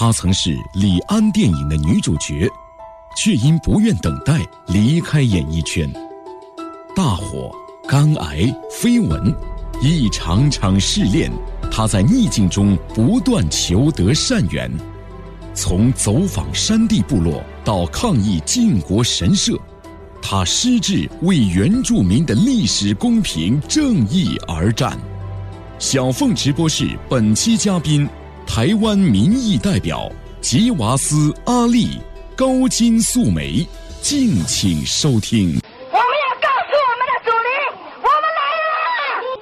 她曾是李安电影的女主角，却因不愿等待离开演艺圈。大火、肝癌、绯闻，一场场试炼，她在逆境中不断求得善缘。从走访山地部落到抗议晋国神社，她矢志为原住民的历史公平正义而战。小凤直播室本期嘉宾。台湾民意代表吉娃斯阿丽高金素梅，敬请收听。我们要告诉我们的主力，我们来了！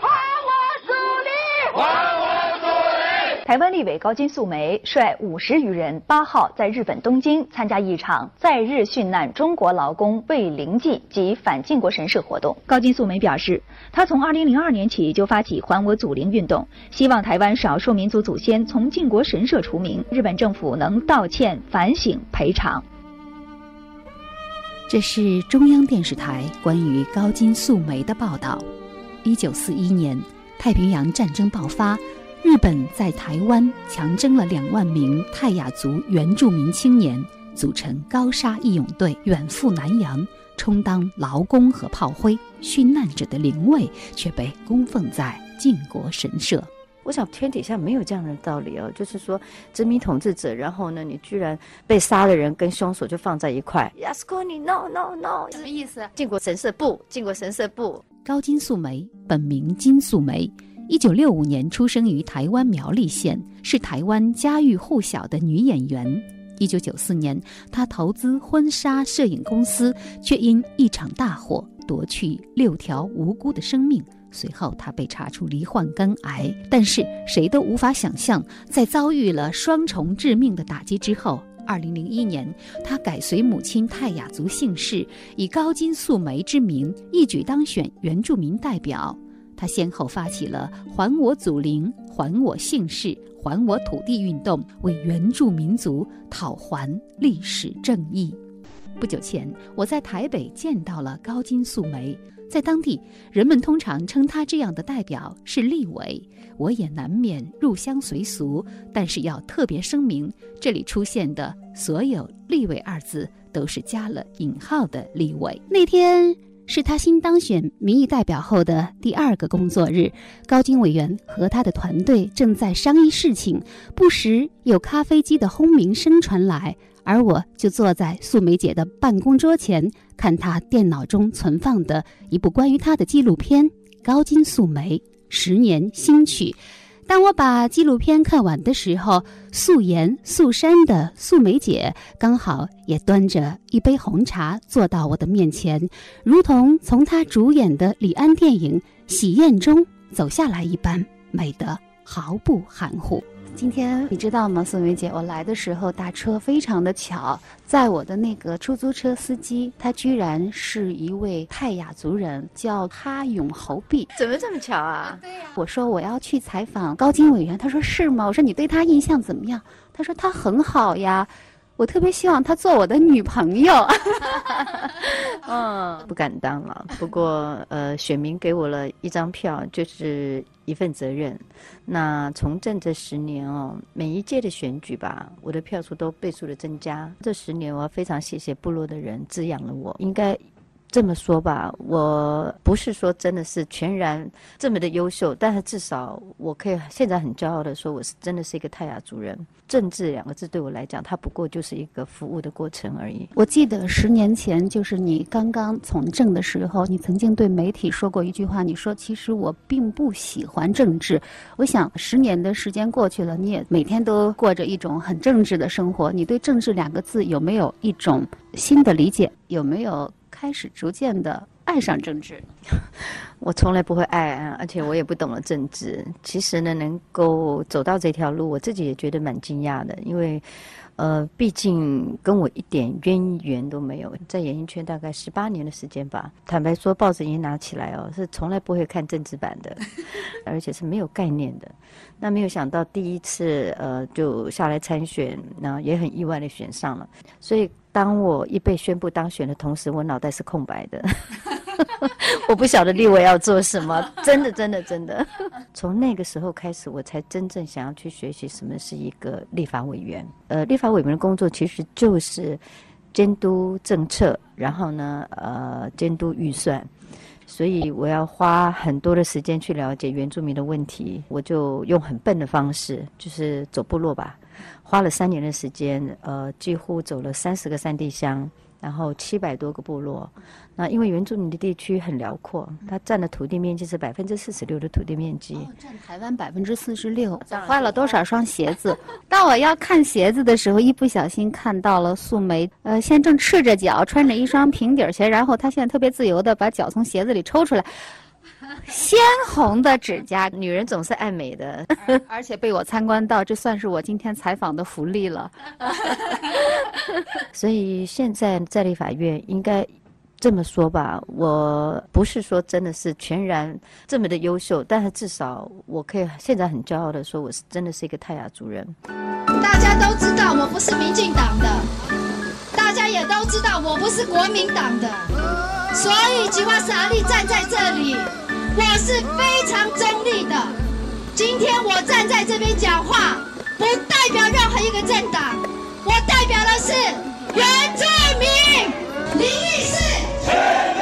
还我主力！还我主力！台湾立委高金素梅率五十余人，八号在日本东京参加一场在日殉难中国劳工慰灵祭及反靖国神社活动。高金素梅表示。她从二零零二年起就发起“还我祖灵”运动，希望台湾少数民族祖先从靖国神社除名，日本政府能道歉、反省、赔偿。这是中央电视台关于高金素梅的报道。一九四一年，太平洋战争爆发，日本在台湾强征了两万名泰雅族原住民青年，组成高沙义勇队，远赴南洋。充当劳工和炮灰，殉难者的灵位却被供奉在靖国神社。我想天底下没有这样的道理哦，就是说殖民统治者，然后呢，你居然被杀的人跟凶手就放在一块。Yasuni no no no，什么意思？靖国神社不，靖国神社不。高金素梅，本名金素梅，一九六五年出生于台湾苗栗县，是台湾家喻户晓的女演员。一九九四年，她投资婚纱摄影公司，却因一场大火夺去六条无辜的生命。随后，她被查出罹患肝癌。但是，谁都无法想象，在遭遇了双重致命的打击之后，二零零一年，他改随母亲泰雅族姓氏，以高金素梅之名，一举当选原住民代表。他先后发起了“还我祖灵”“还我姓氏”。还我土地运动，为原住民族讨还历史正义。不久前，我在台北见到了高金素梅，在当地人们通常称他这样的代表是立委，我也难免入乡随俗，但是要特别声明，这里出现的所有“立委”二字都是加了引号的立委。那天。是他新当选民意代表后的第二个工作日，高金委员和他的团队正在商议事情，不时有咖啡机的轰鸣声传来，而我就坐在素梅姐的办公桌前，看她电脑中存放的一部关于她的纪录片《高金素梅十年新曲》。当我把纪录片看完的时候，素颜素衫的素梅姐刚好也端着一杯红茶坐到我的面前，如同从她主演的李安电影《喜宴》中走下来一般，美得毫不含糊。今天你知道吗，宋梅姐？我来的时候打车非常的巧，在我的那个出租车司机，他居然是一位泰雅族人，叫哈永侯毕。怎么这么巧啊？对呀。我说我要去采访高金委员，他说是吗？我说你对他印象怎么样？他说他很好呀。我特别希望她做我的女朋友。嗯，不敢当了。不过，呃，选民给我了一张票，就是一份责任。那从政这十年哦，每一届的选举吧，我的票数都倍数的增加。这十年，我非常谢谢部落的人滋养了我。应该。这么说吧，我不是说真的是全然这么的优秀，但是至少我可以现在很骄傲的说，我是真的是一个泰雅族人。政治两个字对我来讲，它不过就是一个服务的过程而已。我记得十年前，就是你刚刚从政的时候，你曾经对媒体说过一句话，你说其实我并不喜欢政治。我想十年的时间过去了，你也每天都过着一种很政治的生活。你对政治两个字有没有一种新的理解？有没有？开始逐渐的爱上政治，我从来不会爱，而且我也不懂了政治。其实呢，能够走到这条路，我自己也觉得蛮惊讶的，因为，呃，毕竟跟我一点渊源都没有。在演艺圈大概十八年的时间吧，坦白说，报纸一拿起来哦，是从来不会看政治版的，而且是没有概念的。那没有想到第一次呃就下来参选，那也很意外的选上了，所以。当我一被宣布当选的同时，我脑袋是空白的。我不晓得立委要做什么，真的，真的，真的。从那个时候开始，我才真正想要去学习什么是一个立法委员。呃，立法委员的工作其实就是监督政策，然后呢，呃，监督预算。所以我要花很多的时间去了解原住民的问题，我就用很笨的方式，就是走部落吧，花了三年的时间，呃，几乎走了三十个山地乡。然后七百多个部落，那因为原住民的地区很辽阔，它占的土地面积是百分之四十六的土地面积，占台湾百分之四十六。花了多少双鞋子？当我要看鞋子的时候，一不小心看到了素梅，呃，现在正赤着脚，穿着一双平底鞋，然后她现在特别自由的把脚从鞋子里抽出来。鲜红的指甲，女人总是爱美的，而且被我参观到，这算是我今天采访的福利了。所以现在在立法院应该这么说吧，我不是说真的是全然这么的优秀，但是至少我可以现在很骄傲的说，我是真的是一个泰雅族人。大家都知道我不是民进党的，大大家也都知道我不是国民党的，所以吉瓦萨利站在这里。我是非常中立的。今天我站在这边讲话，不代表任何一个政党，我代表的是原住民。林义士。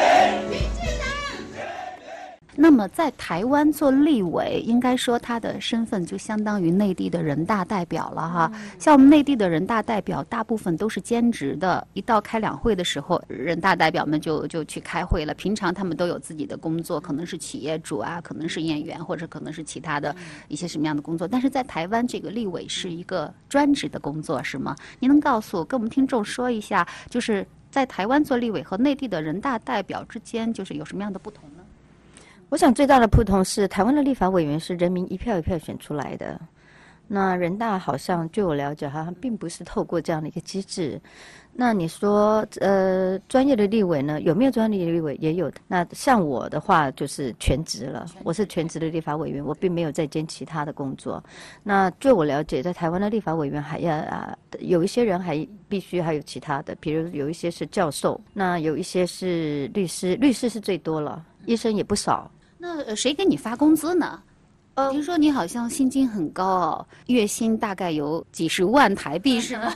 那么，在台湾做立委，应该说他的身份就相当于内地的人大代表了哈。像我们内地的人大代表，大部分都是兼职的，一到开两会的时候，人大代表们就就去开会了。平常他们都有自己的工作，可能是企业主啊，可能是演员，或者可能是其他的一些什么样的工作。但是在台湾，这个立委是一个专职的工作，是吗？您能告诉跟我们听众说一下，就是在台湾做立委和内地的人大代表之间，就是有什么样的不同呢？我想最大的不同是，台湾的立法委员是人民一票一票选出来的，那人大好像据我了解，好像并不是透过这样的一个机制。那你说，呃，专业的立委呢？有没有专业的立委？也有。那像我的话，就是全职了，我是全职的立法委员，我并没有在兼其他的工作。那据我了解，在台湾的立法委员还要啊，有一些人还必须还有其他的，比如有一些是教授，那有一些是律师，律师是最多了，医生也不少。那谁给你发工资呢？呃听说你好像薪金很高哦，月薪大概有几十万台币 是吗？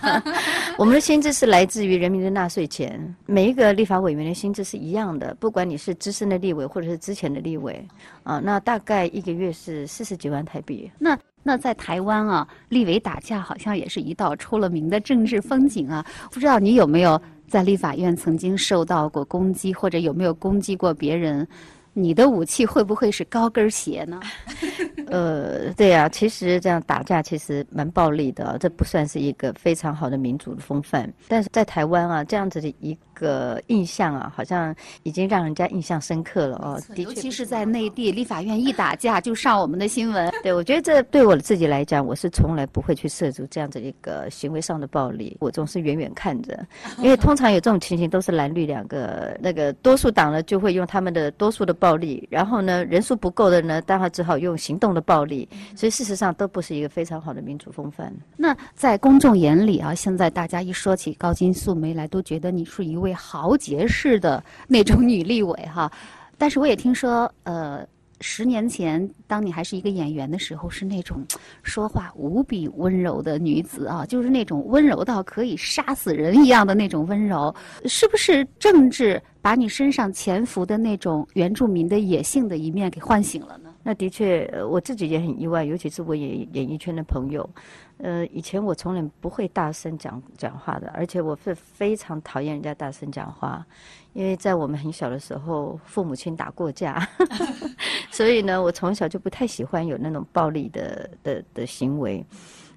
我们的薪资是来自于人民的纳税钱，每一个立法委员的薪资是一样的，不管你是资深的立委或者是之前的立委啊，那大概一个月是四十几万台币。那那在台湾啊，立委打架好像也是一道出了名的政治风景啊，不知道你有没有在立法院曾经受到过攻击，或者有没有攻击过别人？你的武器会不会是高跟鞋呢？呃，对呀，其实这样打架其实蛮暴力的，这不算是一个非常好的民主的风范。但是在台湾啊，这样子的一个印象啊，好像已经让人家印象深刻了哦。尤其是在内地，立法院一打架就上我们的新闻。对，我觉得这对我自己来讲，我是从来不会去涉足这样子一个行为上的暴力，我总是远远看着，因为通常有这种情形都是蓝绿两个那个多数党呢，就会用他们的多数的暴。暴力，然后呢，人数不够的呢，当然只好用行动的暴力，所以事实上都不是一个非常好的民主风范。那在公众眼里啊，现在大家一说起高金素梅来，都觉得你是一位豪杰式的那种女立委哈。但是我也听说，呃。十年前，当你还是一个演员的时候，是那种说话无比温柔的女子啊，就是那种温柔到可以杀死人一样的那种温柔。是不是政治把你身上潜伏的那种原住民的野性的一面给唤醒了呢？那的确，我自己也很意外，尤其是我演演艺圈的朋友。呃，以前我从来不会大声讲讲话的，而且我是非常讨厌人家大声讲话。因为在我们很小的时候，父母亲打过架，所以呢，我从小就不太喜欢有那种暴力的的的行为。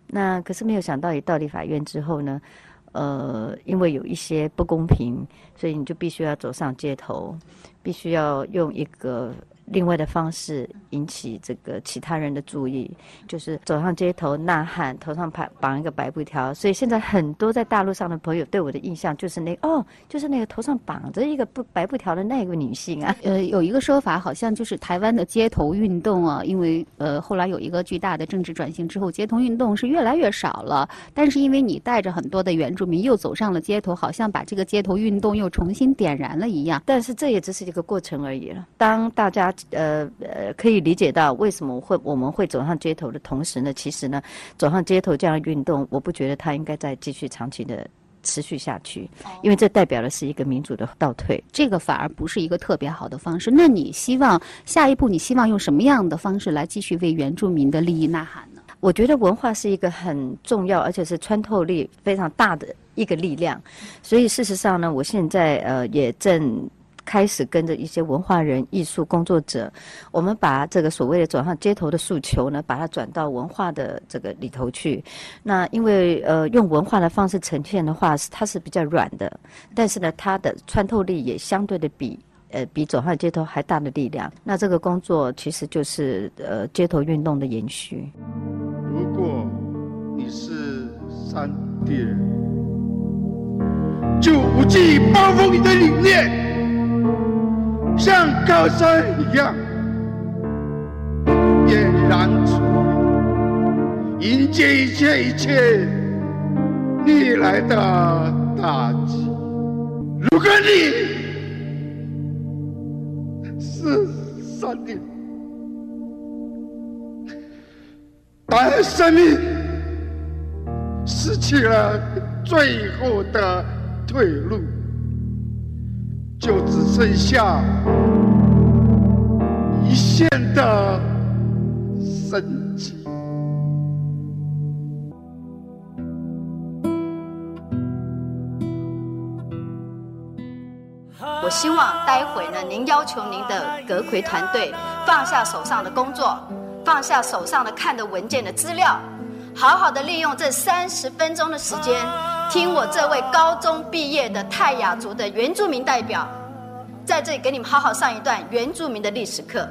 那可是没有想到，一到立法院之后呢，呃，因为有一些不公平，所以你就必须要走上街头，必须要用一个另外的方式引起这个其他人的注意，就是走上街头呐喊，头上绑绑一个白布条。所以现在很多在大陆上的朋友对我的印象就是那哦，就是那个头上绑着一个布白布条的那个女性啊。呃，有一个说法好像就是台湾的街头运动啊，因为呃后来有一个巨大的政治转型之后，街头运动是越来越少了。但是因为你带着很多的原住民又走上了街头，好像把这个街头运动又重新点燃了一样。但是这也只是一个过程而已了。当大家呃呃，可以理解到为什么会我们会走上街头的同时呢，其实呢，走上街头这样的运动，我不觉得它应该再继续长期的持续下去，因为这代表的是一个民主的倒退，这个反而不是一个特别好的方式。那你希望下一步你希望用什么样的方式来继续为原住民的利益呐喊呢？我觉得文化是一个很重要而且是穿透力非常大的一个力量，所以事实上呢，我现在呃也正。开始跟着一些文化人、艺术工作者，我们把这个所谓的走上街头的诉求呢，把它转到文化的这个里头去。那因为呃，用文化的方式呈现的话，是它是比较软的，但是呢，它的穿透力也相对的比呃比走上街头还大的力量。那这个工作其实就是呃街头运动的延续。如果你是山地人，就无忌暴风雨的理念。像高山一样嫣然璀迎接一切一切逆来的打击。如果你是上帝，当生命失去了最后的退路。就只剩下一线的生机。我希望待会呢，您要求您的阁魁团队放下手上的工作，放下手上的看的文件的资料，好好的利用这三十分钟的时间。听我这位高中毕业的泰雅族的原住民代表，在这里给你们好好上一段原住民的历史课。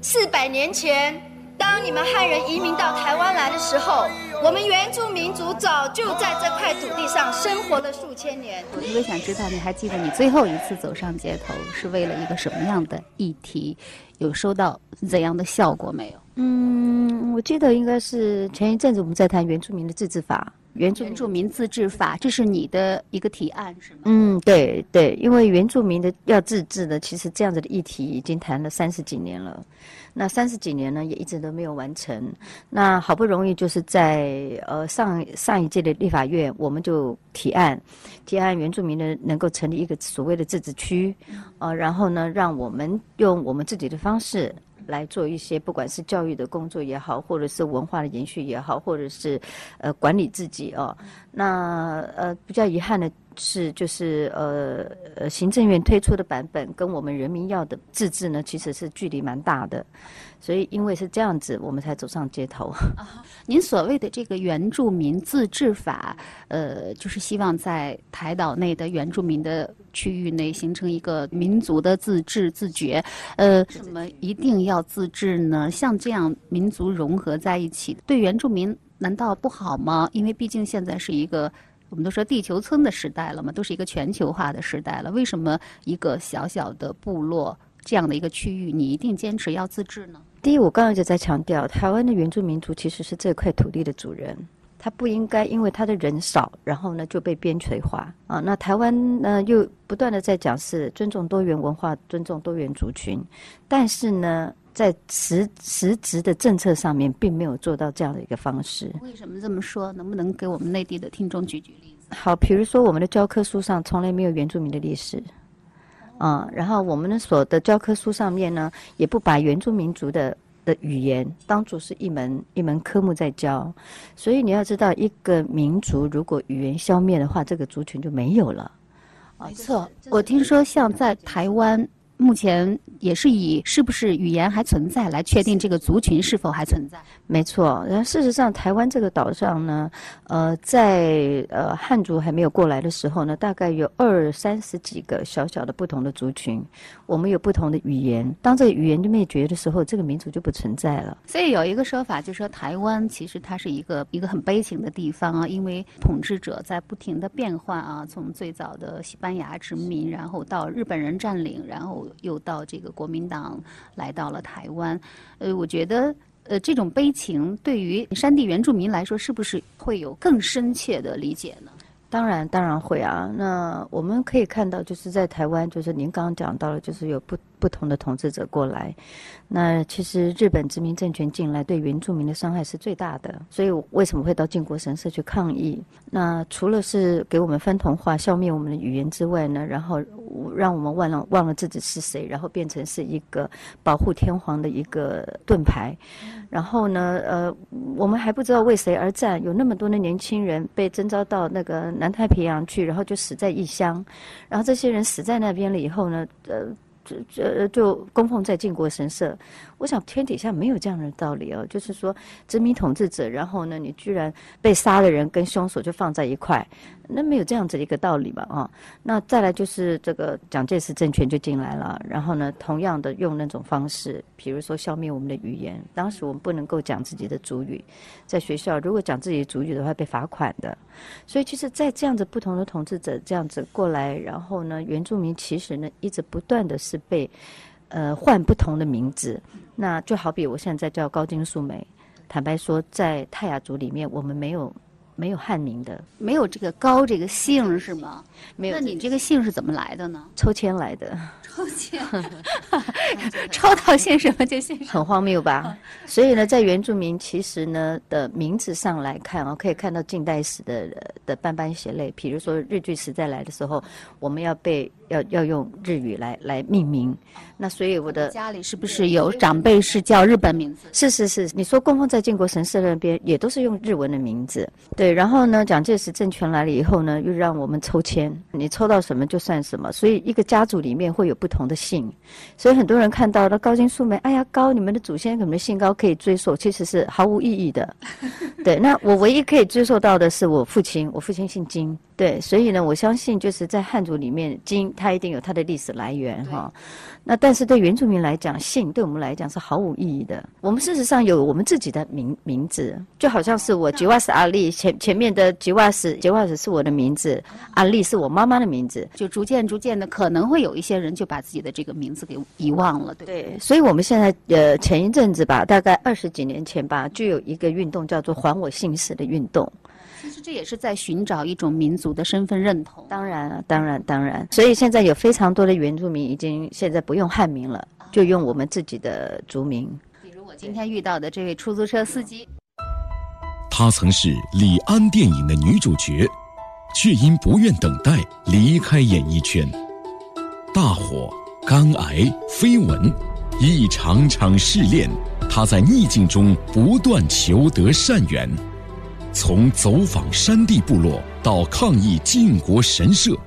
四百年前，当你们汉人移民到台湾来的时候，我们原住民族早就在这块土地上生活了数千年。我特别想知道，你还记得你最后一次走上街头是为了一个什么样的议题？有收到怎样的效果没有？嗯，我记得应该是前一阵子我们在谈原住民的自治法。原住民自治法，这是你的一个提案是吗？嗯，对对，因为原住民的要自治的，其实这样子的议题已经谈了三十几年了，那三十几年呢，也一直都没有完成。那好不容易就是在呃上上一届的立法院，我们就提案，提案原住民的能够成立一个所谓的自治区，呃，然后呢，让我们用我们自己的方式。来做一些，不管是教育的工作也好，或者是文化的延续也好，或者是呃管理自己哦。那呃比较遗憾的是，就是呃呃行政院推出的版本跟我们人民要的自治呢，其实是距离蛮大的。所以因为是这样子，我们才走上街头。您所谓的这个原住民自治法，呃，就是希望在台岛内的原住民的。区域内形成一个民族的自治自觉，呃，什么一定要自治呢？像这样民族融合在一起，对原住民难道不好吗？因为毕竟现在是一个我们都说地球村的时代了嘛，都是一个全球化的时代了。为什么一个小小的部落这样的一个区域，你一定坚持要自治呢？第一，我刚刚就在强调，台湾的原住民族其实是这块土地的主人。他不应该因为他的人少，然后呢就被边陲化啊。那台湾呢又不断的在讲是尊重多元文化、尊重多元族群，但是呢在实实质的政策上面并没有做到这样的一个方式。为什么这么说？能不能给我们内地的听众举举例子？好，比如说我们的教科书上从来没有原住民的历史，啊，然后我们的所的教科书上面呢也不把原住民族的。的语言当做是一门一门科目在教，所以你要知道，一个民族如果语言消灭的话，这个族群就没有了。没错，我听说像在台湾，目前也是以是不是语言还存在来确定这个族群是否还存在。没错，然后事实上，台湾这个岛上呢，呃，在呃汉族还没有过来的时候呢，大概有二三十几个小小的不同的族群，我们有不同的语言。当这个语言就灭绝的时候，这个民族就不存在了。所以有一个说法，就是说台湾其实它是一个一个很悲情的地方啊，因为统治者在不停的变换啊，从最早的西班牙殖民，然后到日本人占领，然后又到这个国民党来到了台湾。呃，我觉得。呃，这种悲情对于山地原住民来说，是不是会有更深切的理解呢？当然，当然会啊。那我们可以看到，就是在台湾，就是您刚刚讲到了，就是有不不同的统治者过来。那其实日本殖民政权进来，对原住民的伤害是最大的。所以为什么会到靖国神社去抗议？那除了是给我们翻同化、消灭我们的语言之外呢？然后让我们忘了忘了自己是谁，然后变成是一个保护天皇的一个盾牌。然后呢，呃，我们还不知道为谁而战，有那么多的年轻人被征召到那个南太平洋去，然后就死在异乡，然后这些人死在那边了以后呢，呃，这这就供奉在靖国神社。我想天底下没有这样的道理哦，就是说殖民统治者，然后呢，你居然被杀的人跟凶手就放在一块，那没有这样子的一个道理嘛？啊，那再来就是这个蒋介石政权就进来了，然后呢，同样的用那种方式，比如说消灭我们的语言。当时我们不能够讲自己的主语，在学校如果讲自己的主语的话被罚款的。所以其实，在这样子不同的统治者这样子过来，然后呢，原住民其实呢一直不断的是被。呃，换不同的名字，那就好比我现在叫高金素梅。坦白说，在泰雅族里面，我们没有没有汉名的，没有这个高这个姓是吗？没有。那你这个姓是怎么来的呢？抽签来的。抽签，抽到姓什么就姓什么。很荒谬吧？所以呢，在原住民其实呢的名字上来看啊，可以看到近代史的的斑斑血泪。比如说日据时代来的时候，我们要被。要要用日语来来命名，那所以我的家里是不是有长辈是叫日本名字？是是是，你说供奉在靖国神社那边也都是用日文的名字。对，然后呢，蒋介石政权来了以后呢，又让我们抽签，你抽到什么就算什么。所以一个家族里面会有不同的姓，所以很多人看到了高金素梅，哎呀高，你们的祖先可能姓高可以追溯，其实是毫无意义的。对，那我唯一可以追溯到的是我父亲，我父亲姓金。对，所以呢，我相信就是在汉族里面，金它一定有它的历史来源哈。那但是对原住民来讲，姓对我们来讲是毫无意义的。我们事实上有我们自己的名名字，就好像是我吉瓦斯阿丽前前面的吉瓦斯吉瓦斯是我的名字，阿丽是我妈妈的名字。就逐渐逐渐的，可能会有一些人就把自己的这个名字给遗忘了，对对。所以我们现在呃前一阵子吧，大概二十几年前吧，就有一个运动叫做“还我姓氏”的运动。其实这也是在寻找一种民族的身份认同。当然，当然，当然。所以现在有非常多的原住民已经现在不用汉名了，就用我们自己的族名。比如我今天遇到的这位出租车司机，她曾是李安电影的女主角，却因不愿等待离开演艺圈。大火、肝癌、绯闻，一场场试炼，她在逆境中不断求得善缘。从走访山地部落到抗议晋国神社，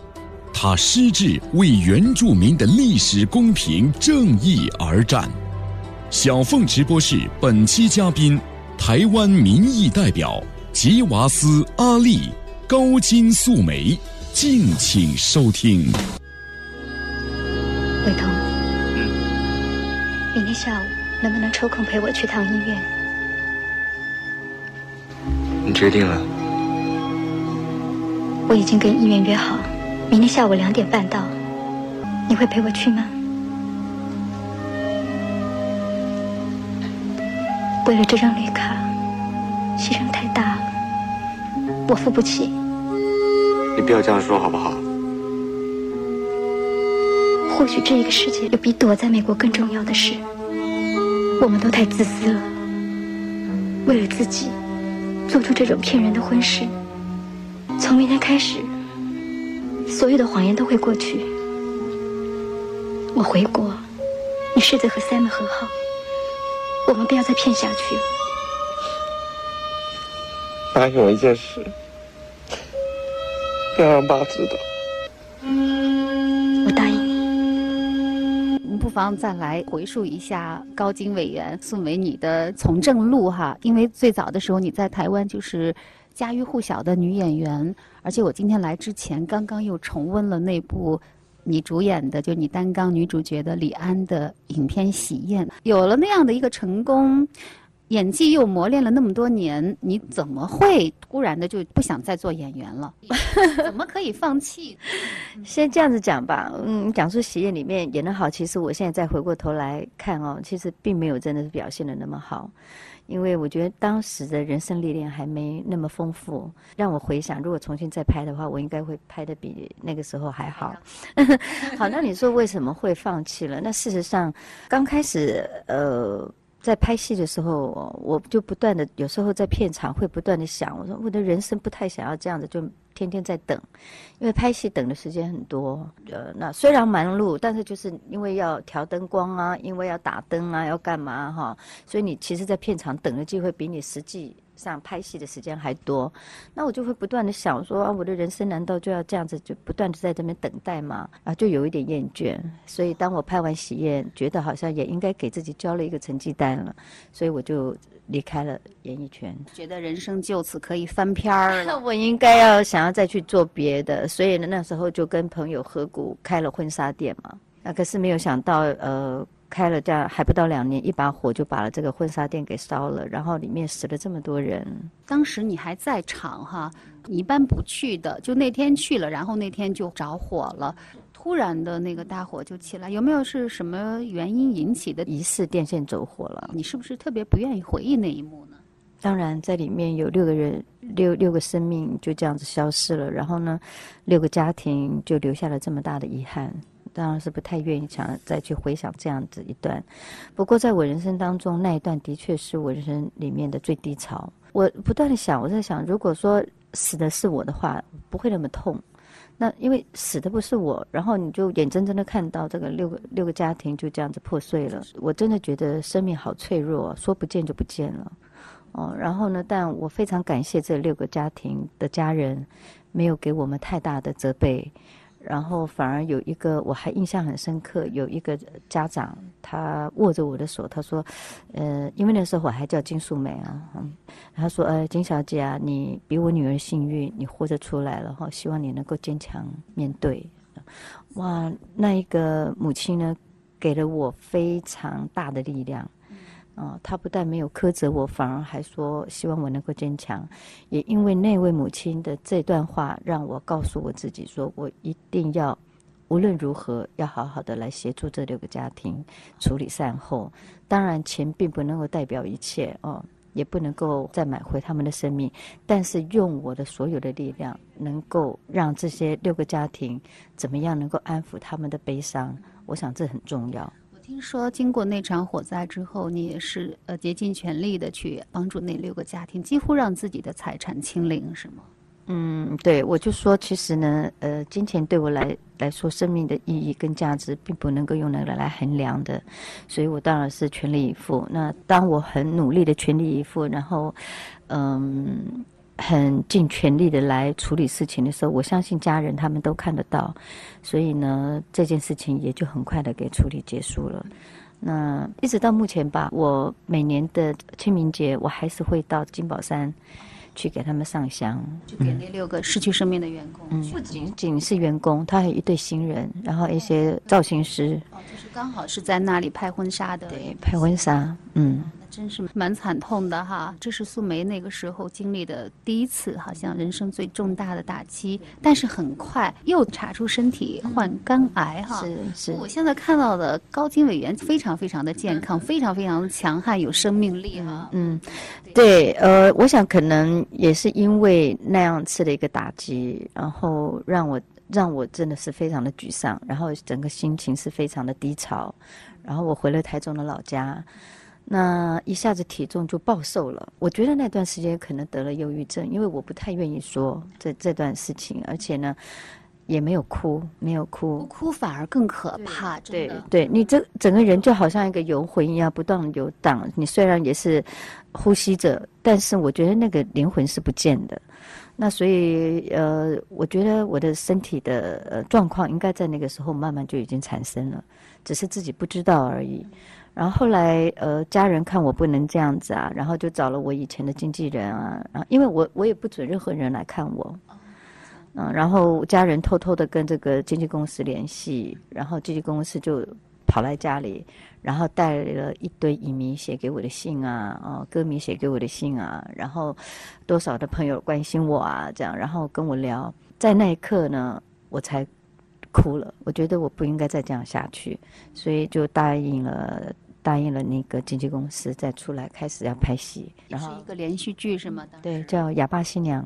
他矢志为原住民的历史公平正义而战。小凤直播室本期嘉宾，台湾民意代表吉娃斯阿丽高金素梅，敬请收听。伟彤，明天下午能不能抽空陪我去趟医院？你决定了？我已经跟医院约好，明天下午两点半到。你会陪我去吗？为了这张绿卡，牺牲太大了，我付不起。你不要这样说好不好？或许这一个世界有比躲在美国更重要的事。我们都太自私了，为了自己。做出这种骗人的婚事，从明天开始，所有的谎言都会过去。我回国，你试着和 Sam 和好，我们不要再骗下去了。答应我一件事，不要让爸知道。方再来回溯一下高金委员素梅你的从政路哈，因为最早的时候你在台湾就是家喻户晓的女演员，而且我今天来之前刚刚又重温了那部你主演的，就你担纲女主角的李安的影片《喜宴》，有了那样的一个成功。演技又磨练了那么多年，你怎么会突然的就不想再做演员了？怎么可以放弃？先这样子讲吧，嗯，讲述《喜宴》里面演得好，其实我现在再回过头来看哦，其实并没有真的是表现的那么好，因为我觉得当时的人生历练还没那么丰富。让我回想，如果重新再拍的话，我应该会拍的比那个时候还好。好，那你说为什么会放弃了？那事实上，刚开始呃。在拍戏的时候，我就不断的，有时候在片场会不断的想，我说我的人生不太想要这样子，就天天在等，因为拍戏等的时间很多。呃，那虽然忙碌，但是就是因为要调灯光啊，因为要打灯啊，要干嘛哈，所以你其实，在片场等的机会比你实际。上拍戏的时间还多，那我就会不断的想说啊，我的人生难道就要这样子，就不断的在这边等待吗？啊，就有一点厌倦。所以当我拍完喜宴，觉得好像也应该给自己交了一个成绩单了，所以我就离开了演艺圈，觉得人生就此可以翻篇儿了。我应该要想要再去做别的，所以呢，那时候就跟朋友合股开了婚纱店嘛。那可是没有想到，呃。开了这样还不到两年，一把火就把了这个婚纱店给烧了，然后里面死了这么多人。当时你还在场哈，你一般不去的，就那天去了，然后那天就着火了，突然的那个大火就起来，有没有是什么原因引起的？疑似电线走火了。你是不是特别不愿意回忆那一幕呢？当然，在里面有六个人，六六个生命就这样子消失了，然后呢，六个家庭就留下了这么大的遗憾。当然是不太愿意想再去回想这样子一段，不过在我人生当中那一段的确是我人生里面的最低潮。我不断的想，我在想，如果说死的是我的话，不会那么痛。那因为死的不是我，然后你就眼睁睁的看到这个六个六个家庭就这样子破碎了。我真的觉得生命好脆弱，说不见就不见了。哦，然后呢，但我非常感谢这六个家庭的家人，没有给我们太大的责备。然后反而有一个我还印象很深刻，有一个家长他握着我的手，他说：“呃，因为那时候我还叫金素梅啊，他说：‘呃，金小姐啊，你比我女儿幸运，你活着出来了哈，希望你能够坚强面对。’哇，那一个母亲呢，给了我非常大的力量。”啊，他不但没有苛责我，反而还说希望我能够坚强。也因为那位母亲的这段话，让我告诉我自己，说我一定要无论如何要好好的来协助这六个家庭处理善后。当然，钱并不能够代表一切哦，也不能够再买回他们的生命。但是用我的所有的力量，能够让这些六个家庭怎么样能够安抚他们的悲伤，我想这很重要。听说经过那场火灾之后，你也是呃竭尽全力的去帮助那六个家庭，几乎让自己的财产清零，是吗？嗯，对，我就说，其实呢，呃，金钱对我来来说，生命的意义跟价值，并不能够用那个来衡量的，所以我当然是全力以赴。那当我很努力的全力以赴，然后，嗯。很尽全力的来处理事情的时候，我相信家人他们都看得到，所以呢，这件事情也就很快的给处理结束了。那一直到目前吧，我每年的清明节，我还是会到金宝山去给他们上香，就给那六个失去生命的员工。嗯，不仅仅是员工，他还有一对新人，然后一些造型师。哦，就是刚好是在那里拍婚纱的。对，拍婚纱，嗯。真是蛮惨痛的哈，这是素梅那个时候经历的第一次，好像人生最重大的打击。但是很快又查出身体患肝癌哈。是是。我现在看到的高金委员非常非常的健康，非常非常的强悍，有生命力哈。嗯，对，呃，我想可能也是因为那样次的一个打击，然后让我让我真的是非常的沮丧，然后整个心情是非常的低潮，然后我回了台中的老家。那一下子体重就暴瘦了，我觉得那段时间可能得了忧郁症，因为我不太愿意说这这段事情，而且呢，也没有哭，没有哭，哭反而更可怕。对对，你这整个人就好像一个游魂一样，不断游荡。你虽然也是呼吸着，但是我觉得那个灵魂是不见的。那所以呃，我觉得我的身体的呃状况应该在那个时候慢慢就已经产生了，只是自己不知道而已。然后后来呃，家人看我不能这样子啊，然后就找了我以前的经纪人啊，然后因为我我也不准任何人来看我。嗯，然后家人偷偷的跟这个经纪公司联系，然后经纪公司就跑来家里，然后带了一堆影迷写给我的信啊，哦，歌迷写给我的信啊，然后多少的朋友关心我啊，这样，然后跟我聊，在那一刻呢，我才哭了，我觉得我不应该再这样下去，所以就答应了，答应了那个经纪公司再出来开始要拍戏，然后是一个连续剧是吗？对，叫《哑巴新娘》。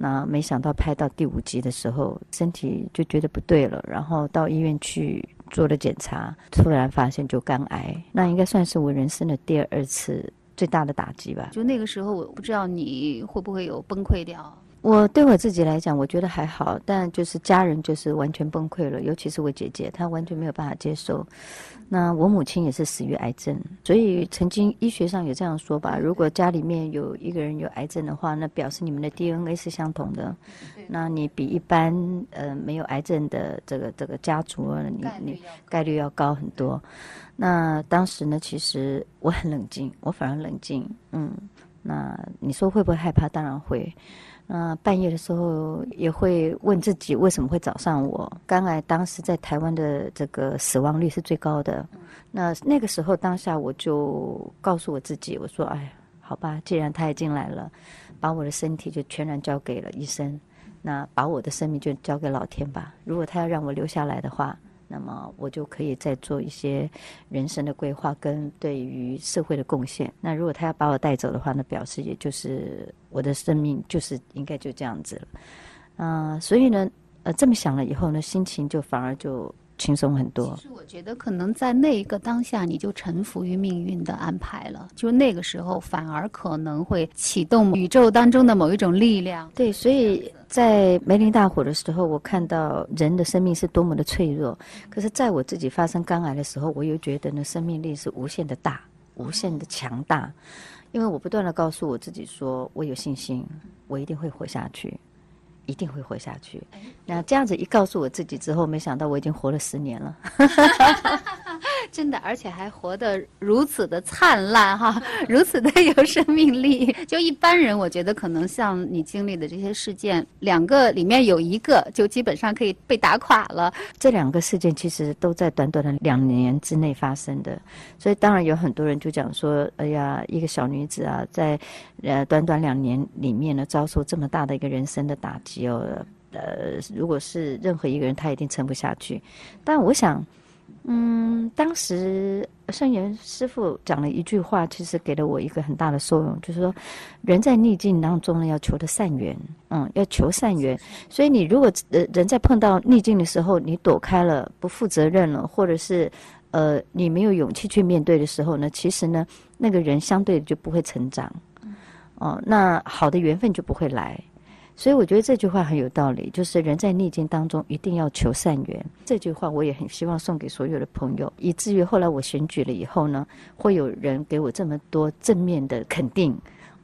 那没想到拍到第五集的时候，身体就觉得不对了，然后到医院去做了检查，突然发现就肝癌，那应该算是我人生的第二次最大的打击吧。就那个时候，我不知道你会不会有崩溃掉。我对我自己来讲，我觉得还好，但就是家人就是完全崩溃了，尤其是我姐姐，她完全没有办法接受。那我母亲也是死于癌症，所以曾经医学上有这样说吧：如果家里面有一个人有癌症的话，那表示你们的 DNA 是相同的，那你比一般呃没有癌症的这个这个家族，你你概率要高很多。那当时呢，其实我很冷静，我反而冷静，嗯，那你说会不会害怕？当然会。那半夜的时候也会问自己为什么会找上我？肝癌当时在台湾的这个死亡率是最高的。那那个时候当下我就告诉我自己，我说：“哎，好吧，既然他已经来了，把我的身体就全然交给了医生，那把我的生命就交给老天吧。如果他要让我留下来的话。”那么我就可以再做一些人生的规划跟对于社会的贡献。那如果他要把我带走的话，那表示也就是我的生命就是应该就这样子了。啊，所以呢，呃，这么想了以后呢，心情就反而就。轻松很多。其实我觉得，可能在那一个当下，你就臣服于命运的安排了。就那个时候，反而可能会启动宇宙当中的某一种力量。对，所以在梅林大火的时候，我看到人的生命是多么的脆弱。可是，在我自己发生肝癌的时候，我又觉得呢，生命力是无限的大，无限的强大。因为我不断的告诉我自己说，我有信心，我一定会活下去。一定会活下去。那这样子一告诉我自己之后，没想到我已经活了十年了。真的，而且还活得如此的灿烂哈，如此的有生命力。就一般人，我觉得可能像你经历的这些事件，两个里面有一个就基本上可以被打垮了。这两个事件其实都在短短的两年之内发生的，所以当然有很多人就讲说：“哎呀，一个小女子啊，在呃短短两年里面呢，遭受这么大的一个人生的打击哦，呃，如果是任何一个人，他一定撑不下去。”但我想。嗯，当时圣严师傅讲了一句话，其实给了我一个很大的作用，就是说，人在逆境当中呢，要求的善缘，嗯，要求善缘。所以你如果呃人在碰到逆境的时候，你躲开了，不负责任了，或者是呃你没有勇气去面对的时候呢，其实呢，那个人相对就不会成长，哦，那好的缘分就不会来。所以我觉得这句话很有道理，就是人在逆境当中一定要求善缘。这句话我也很希望送给所有的朋友，以至于后来我选举了以后呢，会有人给我这么多正面的肯定。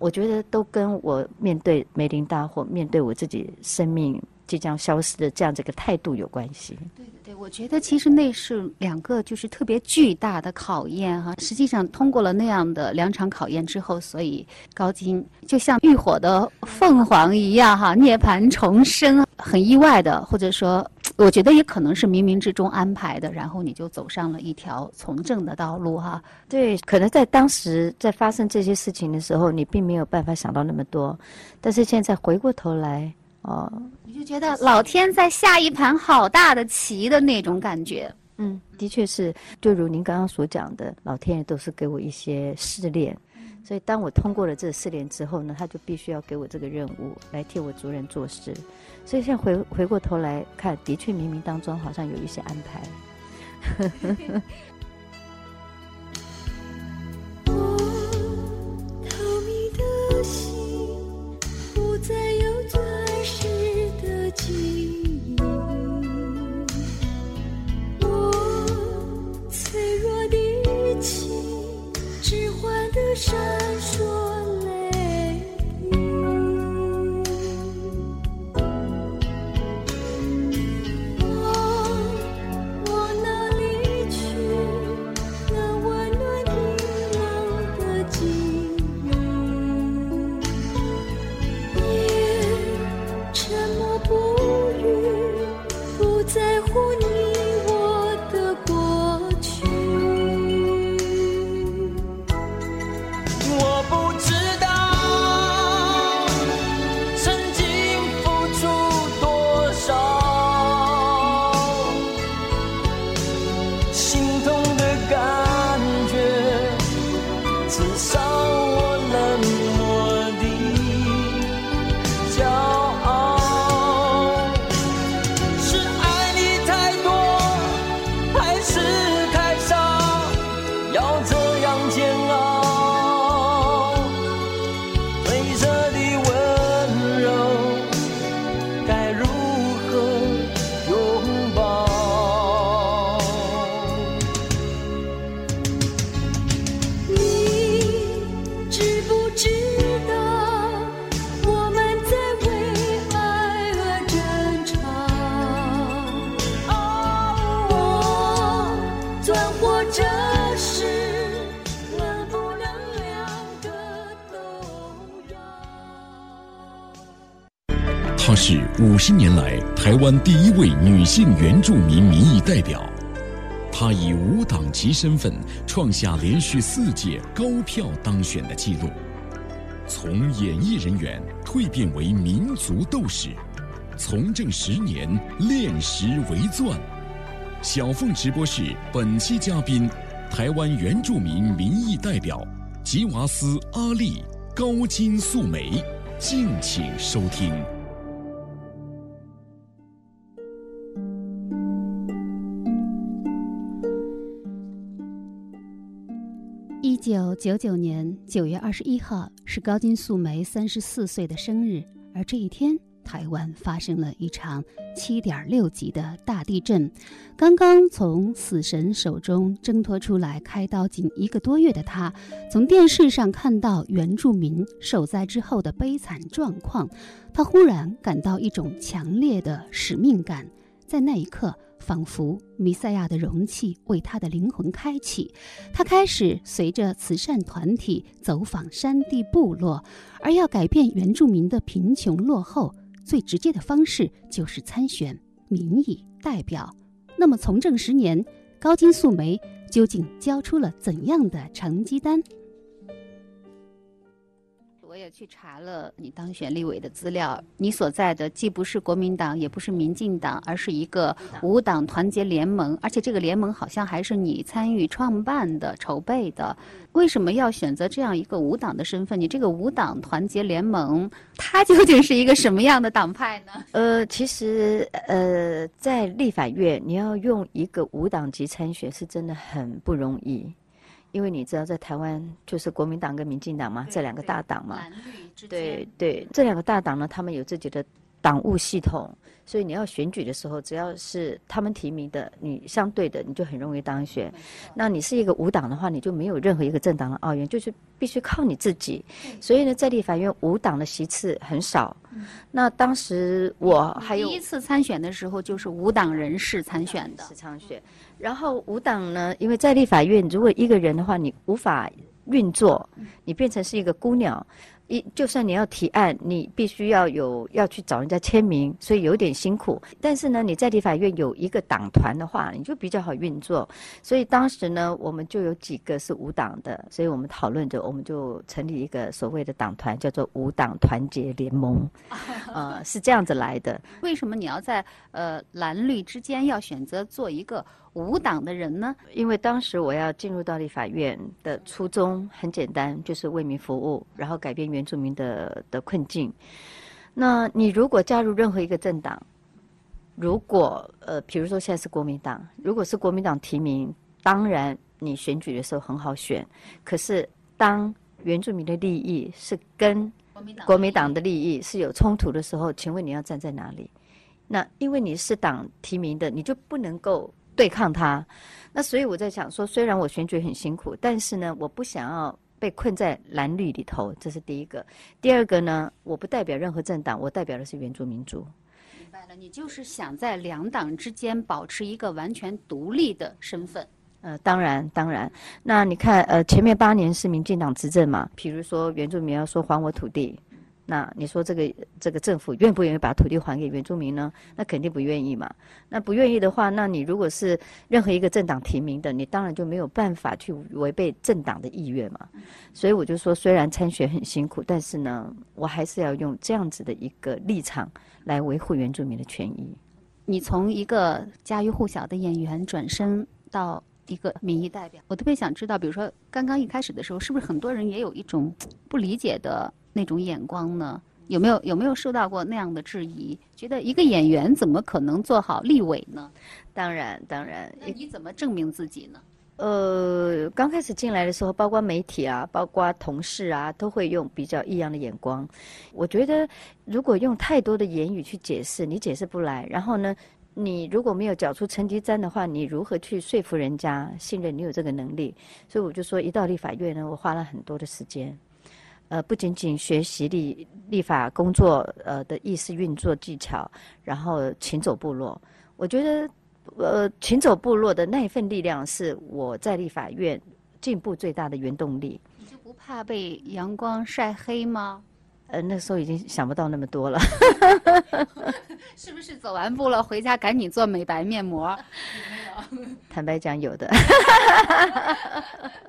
我觉得都跟我面对梅林大火、面对我自己生命即将消失的这样这个态度有关系。对。对，我觉得其实那是两个就是特别巨大的考验哈。实际上通过了那样的两场考验之后，所以高金就像浴火的凤凰一样哈，涅槃重生，很意外的，或者说，我觉得也可能是冥冥之中安排的。然后你就走上了一条从政的道路哈。对，可能在当时在发生这些事情的时候，你并没有办法想到那么多，但是现在回过头来。哦，你就觉得老天在下一盘好大的棋的那种感觉。嗯，的确是，就如您刚刚所讲的，老天爷都是给我一些试炼，所以当我通过了这个试炼之后呢，他就必须要给我这个任务来替我族人做事。所以现在回回过头来看，的确冥冥当中好像有一些安排。湾第一位女性原住民民意代表。她以无党籍身份创下连续四届高票当选的纪录。从演艺人员蜕变为民族斗士，从政十年炼石为钻。小凤直播室本期嘉宾，台湾原住民民意代表吉娃斯阿丽高金素梅，敬请收听。九九九年九月二十一号是高金素梅三十四岁的生日，而这一天，台湾发生了一场七点六级的大地震。刚刚从死神手中挣脱出来，开刀仅一个多月的她，从电视上看到原住民受灾之后的悲惨状况，她忽然感到一种强烈的使命感。在那一刻。仿佛弥赛亚的容器为他的灵魂开启，他开始随着慈善团体走访山地部落，而要改变原住民的贫穷落后，最直接的方式就是参选民意代表。那么从政十年，高金素梅究竟交出了怎样的成绩单？我也去查了你当选立委的资料，你所在的既不是国民党，也不是民进党，而是一个无党团结联盟，而且这个联盟好像还是你参与创办的、筹备的。为什么要选择这样一个无党的身份？你这个无党团结联盟，它究竟是一个什么样的党派呢？呃，其实呃，在立法院，你要用一个无党籍参选，是真的很不容易。因为你知道，在台湾就是国民党跟民进党嘛，这两个大党嘛，对对，这两个大党呢，他们有自己的党务系统。所以你要选举的时候，只要是他们提名的，你相对的你就很容易当选。那你是一个无党的话，你就没有任何一个政党的奥运，就是必须靠你自己。所以呢，在立法院无党的席次很少。那当时我还有第一次参选的时候，就是无党人士参选的。是参选。然后无党呢，因为在立法院，如果一个人的话，你无法运作，你变成是一个孤鸟。一，就算你要提案，你必须要有要去找人家签名，所以有点辛苦。但是呢，你在立法院有一个党团的话，你就比较好运作。所以当时呢，我们就有几个是无党的，所以我们讨论着，我们就成立一个所谓的党团，叫做无党团结联盟。呃，是这样子来的。为什么你要在呃蓝绿之间要选择做一个？无党的人呢？因为当时我要进入到立法院的初衷很简单，就是为民服务，然后改变原住民的的困境。那你如果加入任何一个政党，如果呃，比如说现在是国民党，如果是国民党提名，当然你选举的时候很好选。可是当原住民的利益是跟国民党的利益是有冲突的时候，请问你要站在哪里？那因为你是党提名的，你就不能够。对抗他，那所以我在想说，虽然我选举很辛苦，但是呢，我不想要被困在蓝绿里头，这是第一个。第二个呢，我不代表任何政党，我代表的是原住民族。明白了，你就是想在两党之间保持一个完全独立的身份。呃，当然，当然。那你看，呃，前面八年是民进党执政嘛，比如说原住民要说还我土地。那你说这个这个政府愿不愿意把土地还给原住民呢？那肯定不愿意嘛。那不愿意的话，那你如果是任何一个政党提名的，你当然就没有办法去违背政党的意愿嘛。所以我就说，虽然参选很辛苦，但是呢，我还是要用这样子的一个立场来维护原住民的权益。你从一个家喻户晓的演员转身到一个民意代表，我特别想知道，比如说刚刚一开始的时候，是不是很多人也有一种不理解的？那种眼光呢？有没有有没有受到过那样的质疑？觉得一个演员怎么可能做好立委呢？当然，当然。那你怎么证明自己呢？呃，刚开始进来的时候，包括媒体啊，包括同事啊，都会用比较异样的眼光。我觉得，如果用太多的言语去解释，你解释不来。然后呢，你如果没有缴出成绩单的话，你如何去说服人家信任你有这个能力？所以我就说，一到立法院呢，我花了很多的时间。呃，不仅仅学习立立法工作呃的意识运作技巧，然后行走部落。我觉得，呃，行走部落的那一份力量是我在立法院进步最大的原动力。你就不怕被阳光晒黑吗？呃，那时候已经想不到那么多了。是不是走完步了回家赶紧做美白面膜？坦白讲，有的。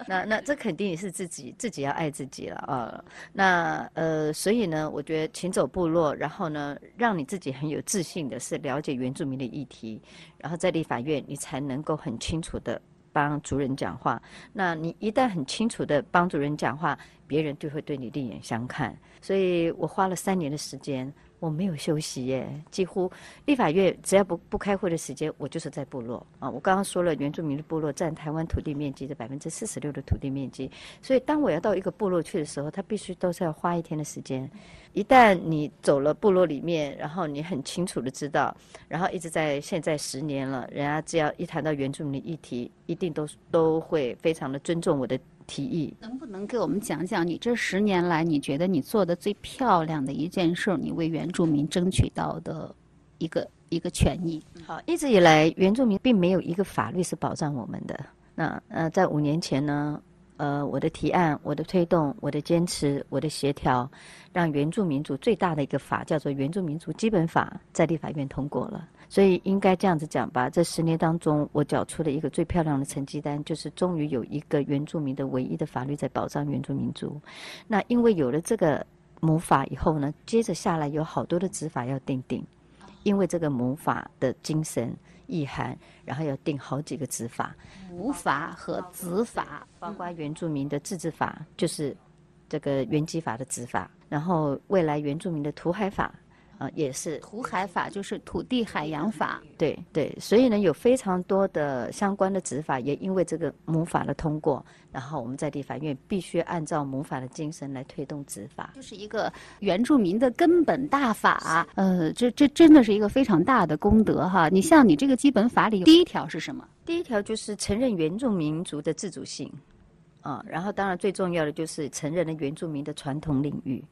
那那这肯定也是自己自己要爱自己了啊。那呃，所以呢，我觉得请走部落，然后呢，让你自己很有自信的是了解原住民的议题，然后在立法院你才能够很清楚的帮族人讲话。那你一旦很清楚的帮族人讲话，别人就会对你另眼相看。所以我花了三年的时间。我没有休息耶，几乎立法院只要不不开会的时间，我就是在部落啊。我刚刚说了，原住民的部落占台湾土地面积的百分之四十六的土地面积，所以当我要到一个部落去的时候，他必须都是要花一天的时间。一旦你走了部落里面，然后你很清楚的知道，然后一直在现在十年了，人家只要一谈到原住民的议题，一定都都会非常的尊重我的。提议能不能给我们讲讲你这十年来你觉得你做的最漂亮的一件事？你为原住民争取到的一个一个权益？好，一直以来原住民并没有一个法律是保障我们的。那呃，在五年前呢，呃，我的提案、我的推动、我的坚持、我的协调，让原住民族最大的一个法叫做《原住民族基本法》在立法院通过了。所以应该这样子讲吧，这十年当中，我缴出了一个最漂亮的成绩单，就是终于有一个原住民的唯一的法律在保障原住民族。那因为有了这个母法以后呢，接着下来有好多的执法要定定，因为这个母法的精神意涵，然后要定好几个执法。母法和执法，包括原住民的自治法，就是这个原基法的执法，然后未来原住民的土海法。啊，也是土海法，就是土地海洋法。对对，所以呢，有非常多的相关的执法，也因为这个母法的通过，然后我们在地法院必须按照母法的精神来推动执法，就是一个原住民的根本大法。呃，这这真的是一个非常大的功德哈。你像你这个基本法里，第一条是什么？第一条就是承认原住民族的自主性，啊，然后当然最重要的就是承认了原住民的传统领域。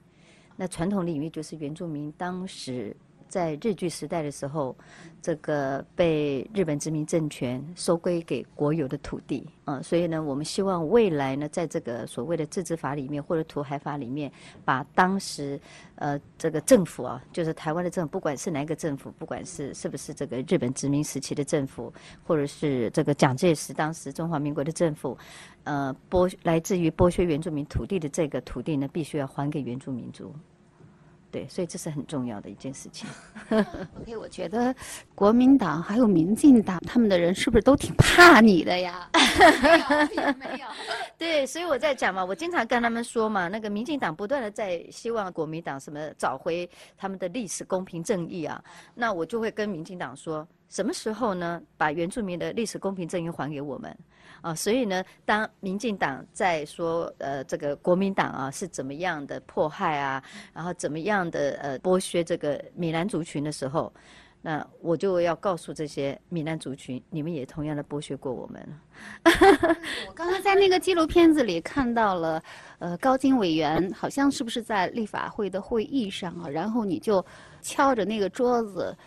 那传统领域就是原住民当时在日据时代的时候，这个被日本殖民政权收归给国有的土地啊，所以呢，我们希望未来呢，在这个所谓的自治法里面或者土海法里面，把当时呃这个政府啊，就是台湾的政府，不管是哪一个政府，不管是是不是这个日本殖民时期的政府，或者是这个蒋介石当时中华民国的政府，呃剥来自于剥削原住民土地的这个土地呢，必须要还给原住民族。对，所以这是很重要的一件事情。OK，我觉得国民党还有民进党他们的人是不是都挺怕你的呀？没有，没有。对，所以我在讲嘛，我经常跟他们说嘛，那个民进党不断的在希望国民党什么找回他们的历史公平正义啊，那我就会跟民进党说，什么时候呢，把原住民的历史公平正义还给我们？啊，所以呢，当民进党在说呃这个国民党啊是怎么样的迫害啊，然后怎么样的呃剥削这个闽南族群的时候，那我就要告诉这些闽南族群，你们也同样的剥削过我们。我刚刚在那个纪录片子里看到了，呃，高金委员好像是不是在立法会的会议上啊？然后你就敲着那个桌子，